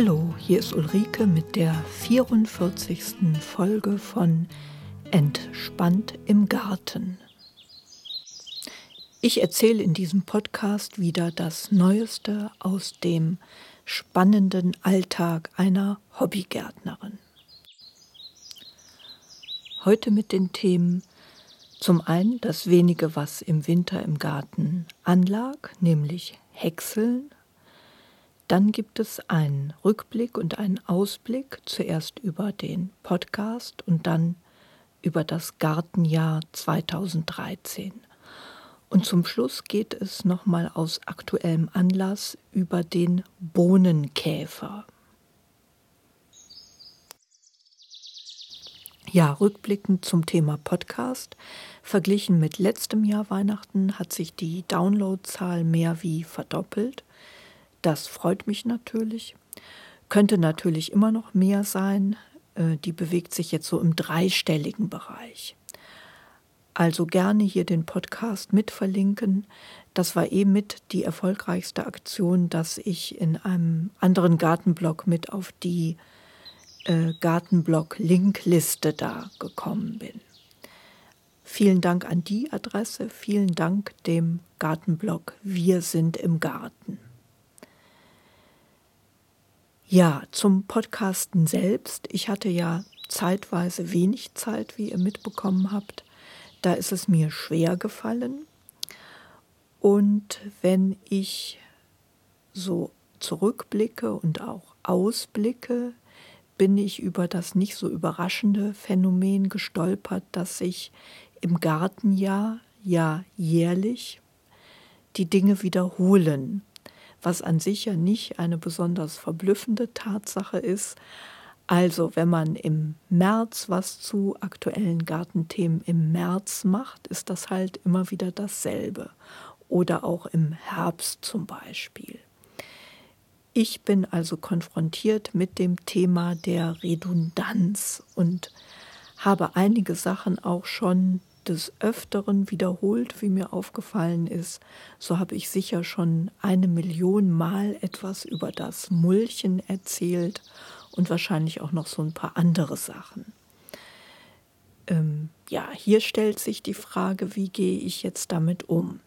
Hallo, hier ist Ulrike mit der 44. Folge von Entspannt im Garten. Ich erzähle in diesem Podcast wieder das Neueste aus dem spannenden Alltag einer Hobbygärtnerin. Heute mit den Themen zum einen das wenige, was im Winter im Garten anlag, nämlich Häckseln. Dann gibt es einen Rückblick und einen Ausblick, zuerst über den Podcast und dann über das Gartenjahr 2013. Und zum Schluss geht es nochmal aus aktuellem Anlass über den Bohnenkäfer. Ja, rückblickend zum Thema Podcast. Verglichen mit letztem Jahr Weihnachten hat sich die Downloadzahl mehr wie verdoppelt. Das freut mich natürlich. Könnte natürlich immer noch mehr sein. Äh, die bewegt sich jetzt so im dreistelligen Bereich. Also gerne hier den Podcast mit verlinken. Das war eh mit die erfolgreichste Aktion, dass ich in einem anderen Gartenblog mit auf die äh, Gartenblog-Linkliste da gekommen bin. Vielen Dank an die Adresse, vielen Dank dem Gartenblog Wir sind im Garten. Ja, zum Podcasten selbst. Ich hatte ja zeitweise wenig Zeit, wie ihr mitbekommen habt. Da ist es mir schwer gefallen. Und wenn ich so zurückblicke und auch ausblicke, bin ich über das nicht so überraschende Phänomen gestolpert, dass sich im Gartenjahr ja jährlich die Dinge wiederholen was an sich ja nicht eine besonders verblüffende Tatsache ist. Also wenn man im März was zu aktuellen Gartenthemen im März macht, ist das halt immer wieder dasselbe. Oder auch im Herbst zum Beispiel. Ich bin also konfrontiert mit dem Thema der Redundanz und habe einige Sachen auch schon des Öfteren wiederholt, wie mir aufgefallen ist, so habe ich sicher schon eine Million Mal etwas über das Mulchen erzählt und wahrscheinlich auch noch so ein paar andere Sachen. Ähm, ja, hier stellt sich die Frage, wie gehe ich jetzt damit um?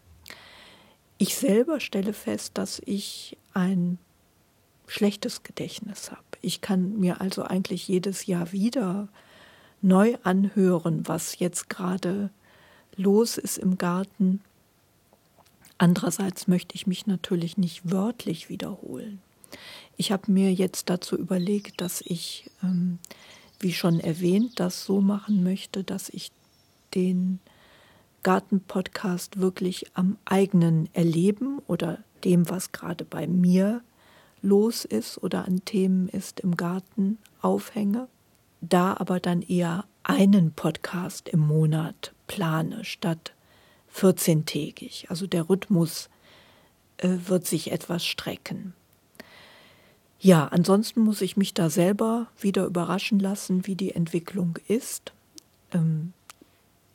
Ich selber stelle fest, dass ich ein schlechtes Gedächtnis habe. Ich kann mir also eigentlich jedes Jahr wieder neu anhören, was jetzt gerade los ist im Garten. Andererseits möchte ich mich natürlich nicht wörtlich wiederholen. Ich habe mir jetzt dazu überlegt, dass ich, ähm, wie schon erwähnt, das so machen möchte, dass ich den Gartenpodcast wirklich am eigenen Erleben oder dem, was gerade bei mir los ist oder an Themen ist im Garten aufhänge da aber dann eher einen Podcast im Monat plane statt 14-tägig. Also der Rhythmus äh, wird sich etwas strecken. Ja, ansonsten muss ich mich da selber wieder überraschen lassen, wie die Entwicklung ist. Ähm,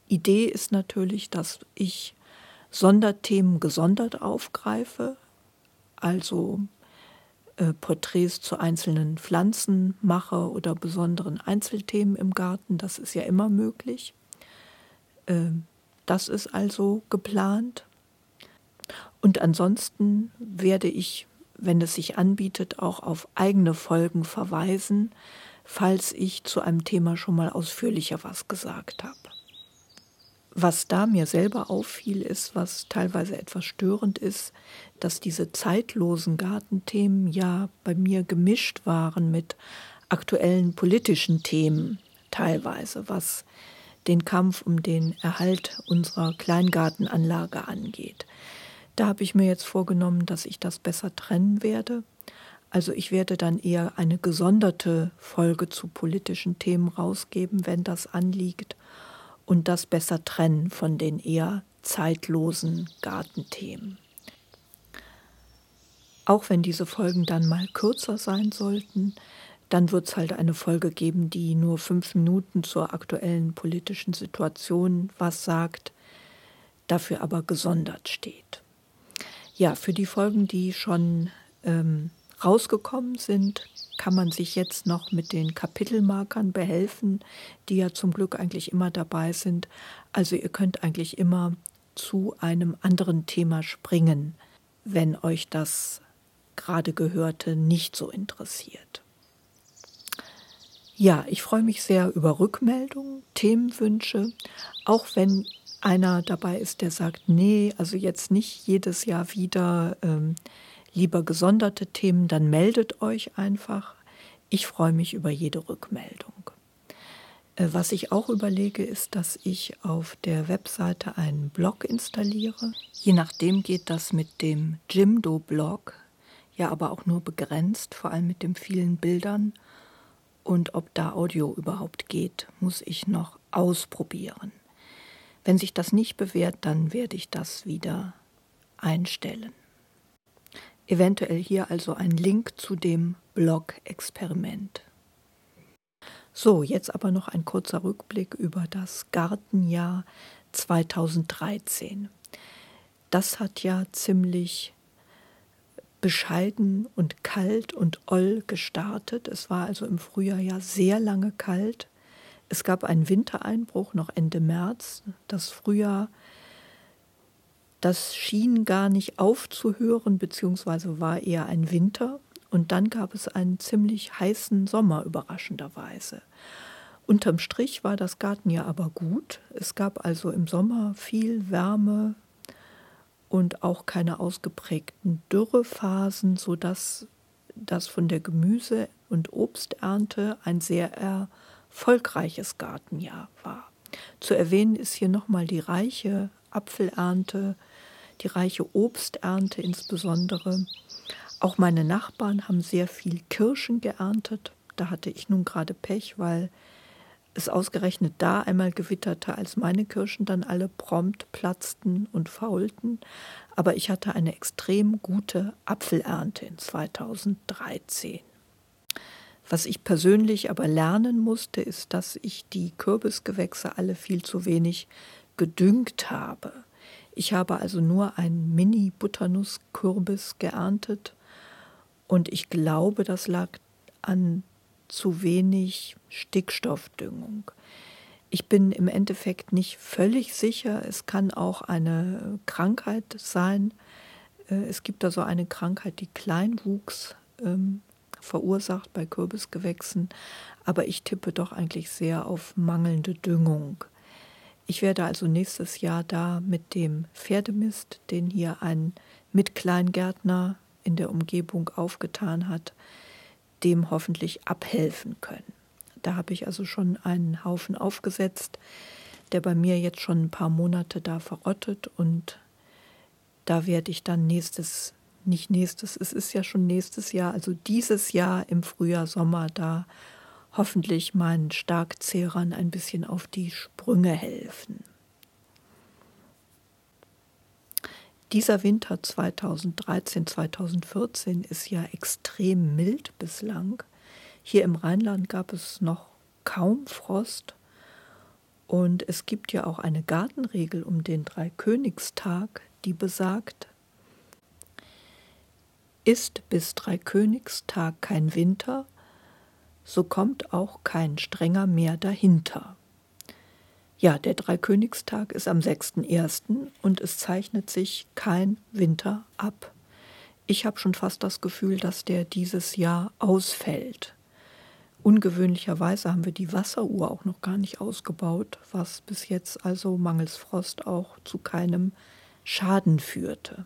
Idee ist natürlich, dass ich Sonderthemen gesondert aufgreife, also äh, Porträts zu einzelnen Pflanzen mache oder besonderen Einzelthemen im Garten. Das ist ja immer möglich. Äh, das ist also geplant. Und ansonsten werde ich, wenn es sich anbietet, auch auf eigene Folgen verweisen, falls ich zu einem Thema schon mal ausführlicher was gesagt habe. Was da mir selber auffiel, ist, was teilweise etwas störend ist, dass diese zeitlosen Gartenthemen ja bei mir gemischt waren mit aktuellen politischen Themen teilweise, was den Kampf um den Erhalt unserer Kleingartenanlage angeht. Da habe ich mir jetzt vorgenommen, dass ich das besser trennen werde. Also ich werde dann eher eine gesonderte Folge zu politischen Themen rausgeben, wenn das anliegt und das besser trennen von den eher zeitlosen Gartenthemen. Auch wenn diese Folgen dann mal kürzer sein sollten, dann wird es halt eine Folge geben, die nur fünf Minuten zur aktuellen politischen Situation was sagt, dafür aber gesondert steht. Ja, für die Folgen, die schon ähm, rausgekommen sind, kann man sich jetzt noch mit den Kapitelmarkern behelfen, die ja zum Glück eigentlich immer dabei sind. Also ihr könnt eigentlich immer zu einem anderen Thema springen, wenn euch das gerade gehörte nicht so interessiert. Ja, ich freue mich sehr über Rückmeldungen, Themenwünsche, auch wenn einer dabei ist, der sagt, nee, also jetzt nicht jedes Jahr wieder ähm, lieber gesonderte Themen, dann meldet euch einfach. Ich freue mich über jede Rückmeldung. Äh, was ich auch überlege, ist, dass ich auf der Webseite einen Blog installiere. Je nachdem geht das mit dem Jimdo-Blog, ja aber auch nur begrenzt, vor allem mit den vielen Bildern. Und ob da Audio überhaupt geht, muss ich noch ausprobieren. Wenn sich das nicht bewährt, dann werde ich das wieder einstellen. Eventuell hier also ein Link zu dem Blog-Experiment. So, jetzt aber noch ein kurzer Rückblick über das Gartenjahr 2013. Das hat ja ziemlich bescheiden und kalt und oll gestartet. Es war also im Frühjahr ja sehr lange kalt. Es gab einen Wintereinbruch noch Ende März. Das Frühjahr, das schien gar nicht aufzuhören, beziehungsweise war eher ein Winter. Und dann gab es einen ziemlich heißen Sommer, überraschenderweise. Unterm Strich war das Gartenjahr aber gut. Es gab also im Sommer viel Wärme und auch keine ausgeprägten Dürrephasen, sodass das von der Gemüse- und Obsternte ein sehr erfolgreiches Gartenjahr war. Zu erwähnen ist hier nochmal die reiche Apfelernte, die reiche Obsternte insbesondere. Auch meine Nachbarn haben sehr viel Kirschen geerntet. Da hatte ich nun gerade Pech, weil es ausgerechnet da einmal gewitterte, als meine Kirschen dann alle prompt platzten und faulten. Aber ich hatte eine extrem gute Apfelernte in 2013. Was ich persönlich aber lernen musste, ist, dass ich die Kürbisgewächse alle viel zu wenig gedüngt habe. Ich habe also nur einen Mini-Butternusskürbis geerntet und ich glaube, das lag an zu wenig Stickstoffdüngung. Ich bin im Endeffekt nicht völlig sicher. Es kann auch eine Krankheit sein. Äh, es gibt da so eine Krankheit, die Kleinwuchs ähm, verursacht bei Kürbisgewächsen. Aber ich tippe doch eigentlich sehr auf mangelnde Düngung. Ich werde also nächstes Jahr da mit dem Pferdemist, den hier ein Mitkleingärtner in der Umgebung aufgetan hat, dem hoffentlich abhelfen können. Da habe ich also schon einen Haufen aufgesetzt, der bei mir jetzt schon ein paar Monate da verrottet und da werde ich dann nächstes, nicht nächstes, es ist ja schon nächstes Jahr, also dieses Jahr im Frühjahr, Sommer da hoffentlich meinen Starkzehrern ein bisschen auf die Sprünge helfen. Dieser Winter 2013, 2014 ist ja extrem mild bislang. Hier im Rheinland gab es noch kaum Frost. Und es gibt ja auch eine Gartenregel um den Dreikönigstag, die besagt, ist bis Dreikönigstag kein Winter, so kommt auch kein strenger mehr dahinter. Ja, der Dreikönigstag ist am 6.1. und es zeichnet sich kein Winter ab. Ich habe schon fast das Gefühl, dass der dieses Jahr ausfällt. Ungewöhnlicherweise haben wir die Wasseruhr auch noch gar nicht ausgebaut, was bis jetzt also mangels Frost auch zu keinem Schaden führte.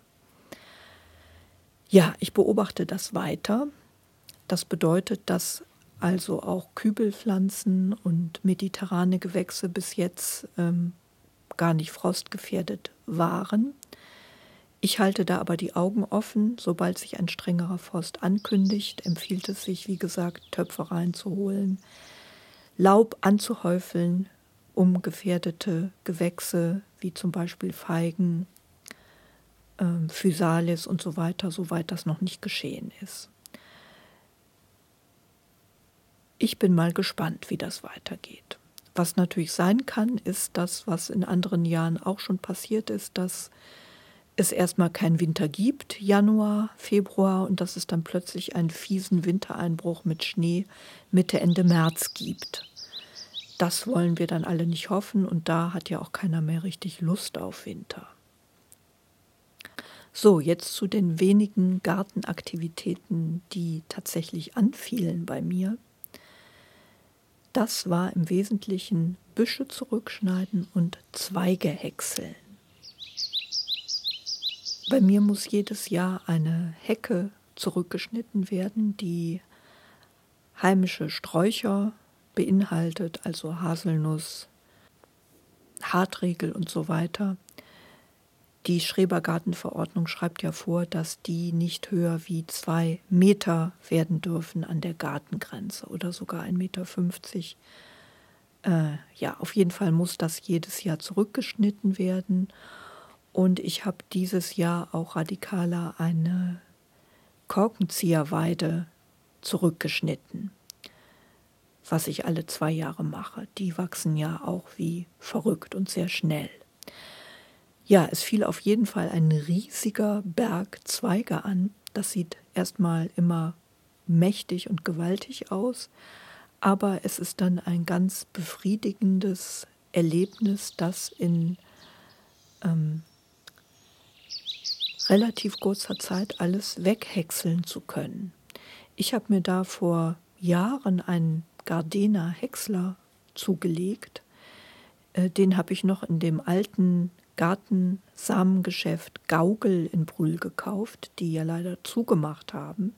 Ja, ich beobachte das weiter. Das bedeutet, dass also auch Kübelpflanzen und mediterrane Gewächse bis jetzt ähm, gar nicht frostgefährdet waren. Ich halte da aber die Augen offen. Sobald sich ein strengerer Frost ankündigt, empfiehlt es sich, wie gesagt, Töpfe reinzuholen, Laub anzuhäufeln, um gefährdete Gewächse wie zum Beispiel Feigen, äh, Physalis und so weiter, soweit das noch nicht geschehen ist. Ich bin mal gespannt, wie das weitergeht. Was natürlich sein kann, ist das, was in anderen Jahren auch schon passiert ist, dass es erstmal keinen Winter gibt, Januar, Februar, und dass es dann plötzlich einen fiesen Wintereinbruch mit Schnee Mitte, Ende März gibt. Das wollen wir dann alle nicht hoffen und da hat ja auch keiner mehr richtig Lust auf Winter. So, jetzt zu den wenigen Gartenaktivitäten, die tatsächlich anfielen bei mir. Das war im Wesentlichen Büsche zurückschneiden und Zweige häckseln. Bei mir muss jedes Jahr eine Hecke zurückgeschnitten werden, die heimische Sträucher beinhaltet, also Haselnuss, Hartriegel und so weiter. Die Schrebergartenverordnung schreibt ja vor, dass die nicht höher wie zwei Meter werden dürfen an der Gartengrenze oder sogar 1,50 Meter. Äh, ja, auf jeden Fall muss das jedes Jahr zurückgeschnitten werden. Und ich habe dieses Jahr auch radikaler eine Korkenzieherweide zurückgeschnitten, was ich alle zwei Jahre mache. Die wachsen ja auch wie verrückt und sehr schnell. Ja, es fiel auf jeden Fall ein riesiger Berg Zweige an. Das sieht erstmal immer mächtig und gewaltig aus, aber es ist dann ein ganz befriedigendes Erlebnis, das in ähm, relativ kurzer Zeit alles weghäckseln zu können. Ich habe mir da vor Jahren einen Gardena Häcksler zugelegt. Äh, den habe ich noch in dem alten Gartensamengeschäft Gaugel in Brühl gekauft, die ja leider zugemacht haben.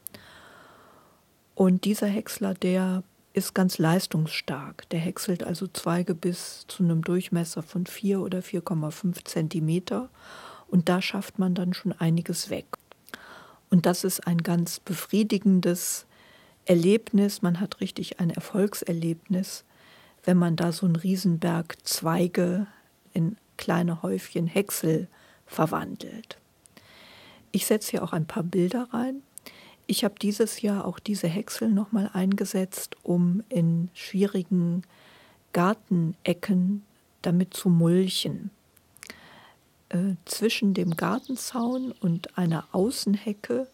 Und dieser Häcksler, der ist ganz leistungsstark. Der häckselt also Zweige bis zu einem Durchmesser von 4 oder 4,5 Zentimeter und da schafft man dann schon einiges weg. Und das ist ein ganz befriedigendes Erlebnis. Man hat richtig ein Erfolgserlebnis, wenn man da so einen Riesenberg Zweige in kleine Häufchen Häcksel verwandelt. Ich setze hier auch ein paar Bilder rein. Ich habe dieses Jahr auch diese Häcksel nochmal eingesetzt, um in schwierigen Gartenecken damit zu mulchen. Äh, zwischen dem Gartenzaun und einer Außenhecke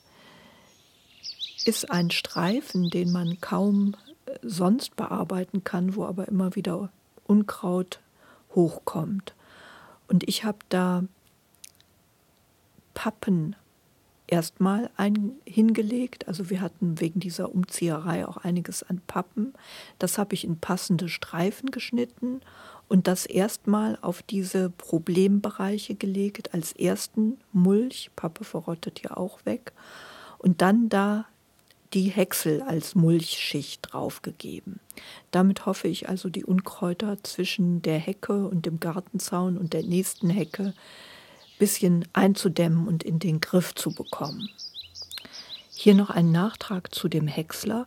ist ein Streifen, den man kaum äh, sonst bearbeiten kann, wo aber immer wieder Unkraut hochkommt. Und ich habe da Pappen erstmal hingelegt. Also wir hatten wegen dieser Umzieherei auch einiges an Pappen. Das habe ich in passende Streifen geschnitten und das erstmal auf diese Problembereiche gelegt, als ersten Mulch, Pappe verrottet ja auch weg, und dann da die Häcksel als Mulchschicht draufgegeben. Damit hoffe ich also, die Unkräuter zwischen der Hecke und dem Gartenzaun und der nächsten Hecke bisschen einzudämmen und in den Griff zu bekommen. Hier noch ein Nachtrag zu dem Häcksler.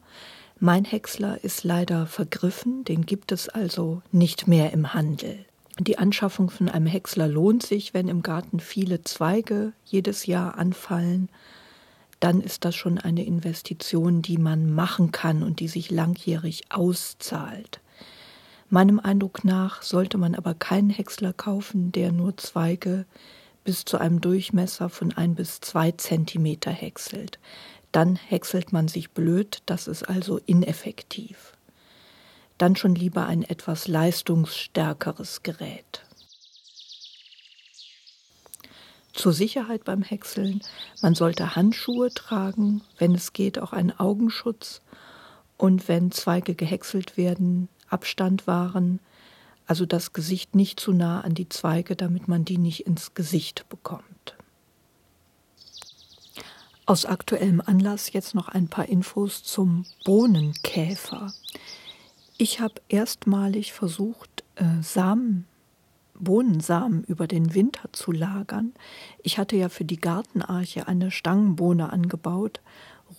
Mein Häcksler ist leider vergriffen, den gibt es also nicht mehr im Handel. Die Anschaffung von einem Häcksler lohnt sich, wenn im Garten viele Zweige jedes Jahr anfallen. Dann ist das schon eine Investition, die man machen kann und die sich langjährig auszahlt. Meinem Eindruck nach sollte man aber keinen Häcksler kaufen, der nur Zweige bis zu einem Durchmesser von ein bis zwei Zentimeter häckselt dann häckselt man sich blöd, das ist also ineffektiv. Dann schon lieber ein etwas leistungsstärkeres Gerät. Zur Sicherheit beim Häckseln, man sollte Handschuhe tragen, wenn es geht auch einen Augenschutz und wenn Zweige gehäckselt werden, Abstand wahren, also das Gesicht nicht zu nah an die Zweige, damit man die nicht ins Gesicht bekommt. Aus aktuellem Anlass jetzt noch ein paar Infos zum Bohnenkäfer. Ich habe erstmalig versucht, äh, Samen, Bohnensamen über den Winter zu lagern. Ich hatte ja für die Gartenarche eine Stangenbohne angebaut,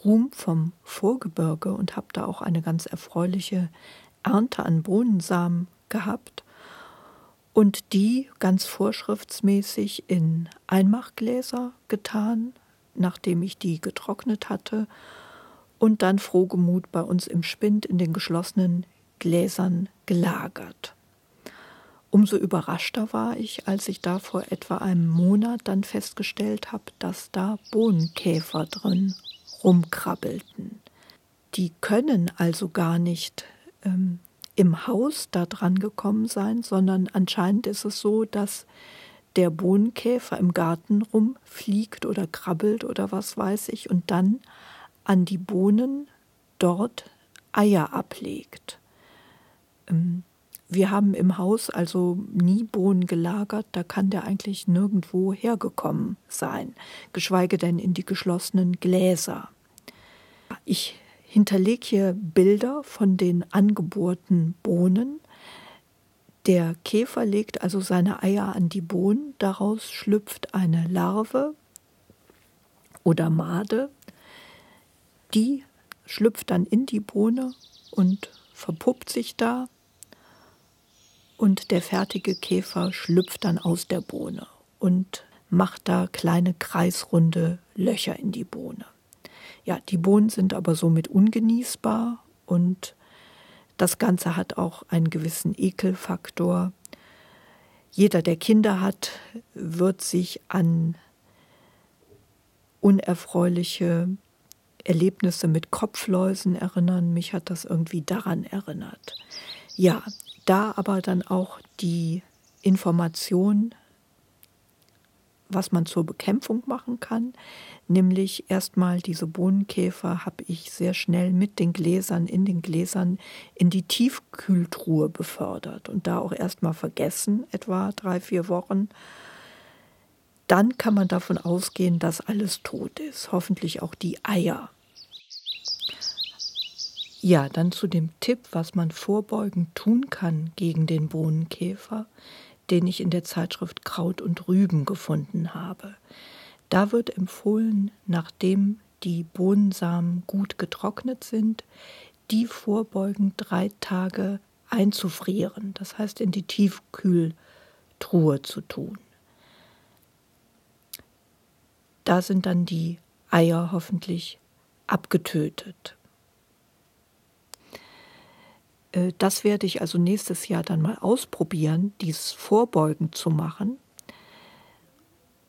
Ruhm vom Vorgebirge und habe da auch eine ganz erfreuliche Ernte an Bohnensamen gehabt und die ganz vorschriftsmäßig in Einmachgläser getan, nachdem ich die getrocknet hatte, und dann frohgemut bei uns im Spind in den geschlossenen Gläsern gelagert. Umso überraschter war ich, als ich da vor etwa einem Monat dann festgestellt habe, dass da Bohnenkäfer drin rumkrabbelten. Die können also gar nicht ähm, im Haus da dran gekommen sein, sondern anscheinend ist es so, dass der Bohnenkäfer im Garten rumfliegt oder krabbelt oder was weiß ich und dann an die Bohnen dort Eier ablegt. Ähm, wir haben im Haus also nie Bohnen gelagert, da kann der eigentlich nirgendwo hergekommen sein, geschweige denn in die geschlossenen Gläser. Ich hinterlege hier Bilder von den angebohrten Bohnen. Der Käfer legt also seine Eier an die Bohnen, daraus schlüpft eine Larve oder Made, die schlüpft dann in die Bohne und verpuppt sich da und der fertige Käfer schlüpft dann aus der Bohne und macht da kleine kreisrunde Löcher in die Bohne. Ja, die Bohnen sind aber somit ungenießbar und das Ganze hat auch einen gewissen Ekelfaktor. Jeder, der Kinder hat, wird sich an unerfreuliche Erlebnisse mit Kopfläusen erinnern. Mich hat das irgendwie daran erinnert. Ja, da aber dann auch die Information, was man zur Bekämpfung machen kann, nämlich erstmal diese Bohnenkäfer habe ich sehr schnell mit den Gläsern in den Gläsern in die Tiefkühltruhe befördert und da auch erstmal vergessen, etwa drei, vier Wochen. Dann kann man davon ausgehen, dass alles tot ist, hoffentlich auch die Eier. Ja, dann zu dem Tipp, was man vorbeugend tun kann gegen den Bohnenkäfer, den ich in der Zeitschrift Kraut und Rüben gefunden habe. Da wird empfohlen, nachdem die Bohnensamen gut getrocknet sind, die vorbeugend drei Tage einzufrieren, das heißt in die Tiefkühltruhe zu tun. Da sind dann die Eier hoffentlich abgetötet. Äh, das werde ich also nächstes Jahr dann mal ausprobieren, dies vorbeugend zu machen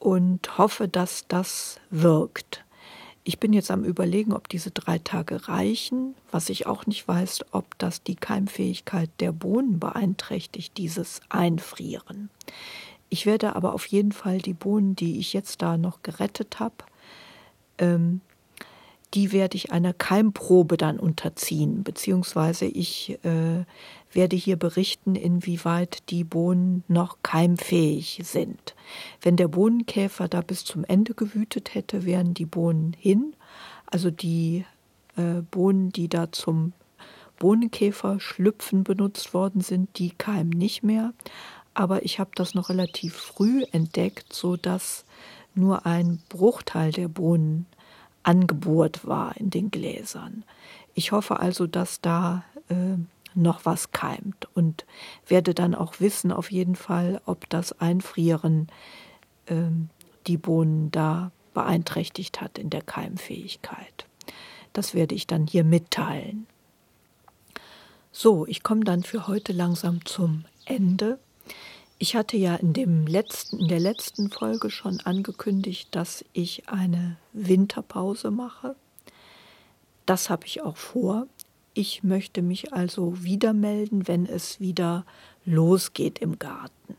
und hoffe, dass das wirkt. Ich bin jetzt am Überlegen, ob diese drei Tage reichen, was ich auch nicht weiß, ob das die Keimfähigkeit der Bohnen beeinträchtigt, dieses Einfrieren. Ich werde aber auf jeden Fall die Bohnen, die ich jetzt da noch gerettet habe, ähm, die werde ich einer Keimprobe dann unterziehen, beziehungsweise ich äh, werde hier berichten, inwieweit die Bohnen noch keimfähig sind. Wenn der Bohnenkäfer da bis zum Ende gewütet hätte, wären die Bohnen hin. Also die äh, Bohnen, die da zum Bohnenkäfer schlüpfen benutzt worden sind, die keimen nicht mehr. Aber ich habe das noch relativ früh entdeckt, sodass nur ein Bruchteil der Bohnen angebohrt war in den Gläsern. Ich hoffe also, dass da äh, noch was keimt und werde dann auch wissen auf jeden Fall, ob das Einfrieren äh, die Bohnen da beeinträchtigt hat in der Keimfähigkeit. Das werde ich dann hier mitteilen. So, ich komme dann für heute langsam zum Ende. Ich hatte ja in, dem letzten, in der letzten Folge schon angekündigt, dass ich eine Winterpause mache. Das habe ich auch vor. Ich möchte mich also wieder melden, wenn es wieder losgeht im Garten.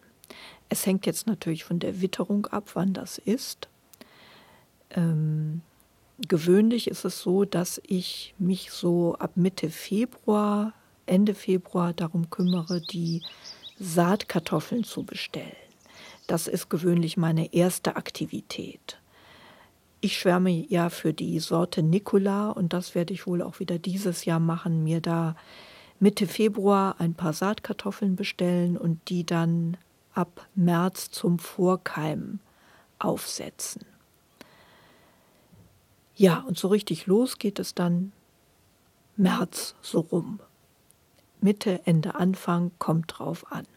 Es hängt jetzt natürlich von der Witterung ab, wann das ist. Ähm, gewöhnlich ist es so, dass ich mich so ab Mitte Februar, Ende Februar darum kümmere, die Saatkartoffeln zu bestellen. Das ist gewöhnlich meine erste Aktivität. Ich schwärme ja für die Sorte Nicola und das werde ich wohl auch wieder dieses Jahr machen, mir da Mitte Februar ein paar Saatkartoffeln bestellen und die dann ab März zum Vorkeimen aufsetzen. Ja, und so richtig los geht es dann März so rum. Mitte, Ende, Anfang kommt drauf an.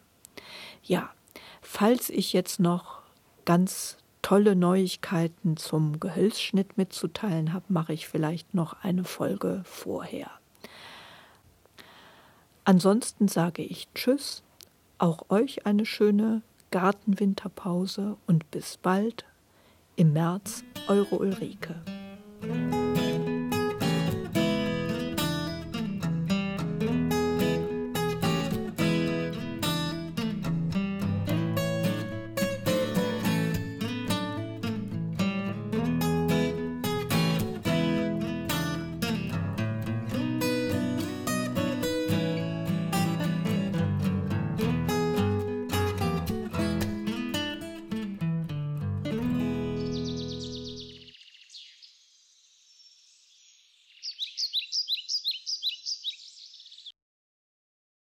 Ja, falls ich jetzt noch ganz tolle Neuigkeiten zum Gehölzschnitt mitzuteilen habe, mache ich vielleicht noch eine Folge vorher. Ansonsten sage ich Tschüss Auch euch eine schöne Gartenwinterpause und bis bald im März, eure Ulrike.